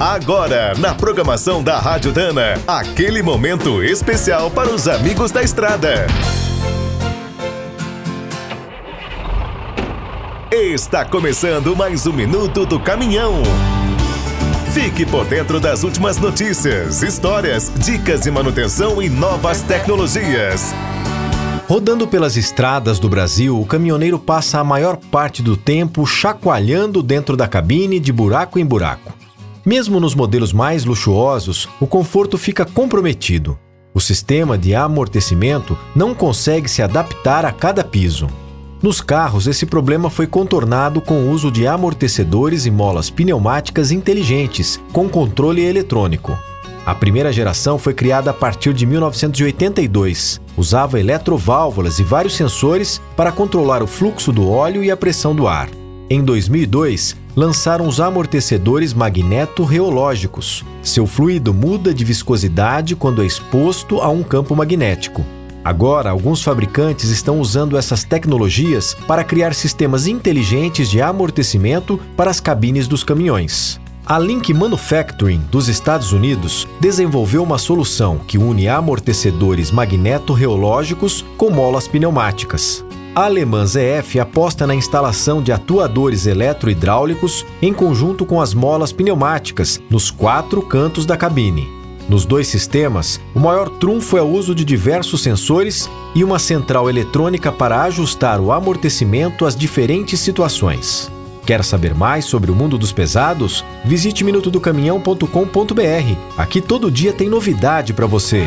Agora, na programação da Rádio Dana, aquele momento especial para os amigos da estrada. Está começando mais um minuto do caminhão. Fique por dentro das últimas notícias, histórias, dicas de manutenção e novas tecnologias. Rodando pelas estradas do Brasil, o caminhoneiro passa a maior parte do tempo chacoalhando dentro da cabine de buraco em buraco. Mesmo nos modelos mais luxuosos, o conforto fica comprometido. O sistema de amortecimento não consegue se adaptar a cada piso. Nos carros, esse problema foi contornado com o uso de amortecedores e molas pneumáticas inteligentes, com controle eletrônico. A primeira geração foi criada a partir de 1982. Usava eletroválvulas e vários sensores para controlar o fluxo do óleo e a pressão do ar. Em 2002, lançaram os amortecedores magneto-reológicos. Seu fluido muda de viscosidade quando é exposto a um campo magnético. Agora, alguns fabricantes estão usando essas tecnologias para criar sistemas inteligentes de amortecimento para as cabines dos caminhões. A Link Manufacturing dos Estados Unidos desenvolveu uma solução que une amortecedores magneto-reológicos com molas pneumáticas. A alemã ZF aposta na instalação de atuadores eletrohidráulicos em conjunto com as molas pneumáticas nos quatro cantos da cabine. Nos dois sistemas, o maior trunfo é o uso de diversos sensores e uma central eletrônica para ajustar o amortecimento às diferentes situações. Quer saber mais sobre o mundo dos pesados? Visite minutodocaminhão.com.br. Aqui todo dia tem novidade para você.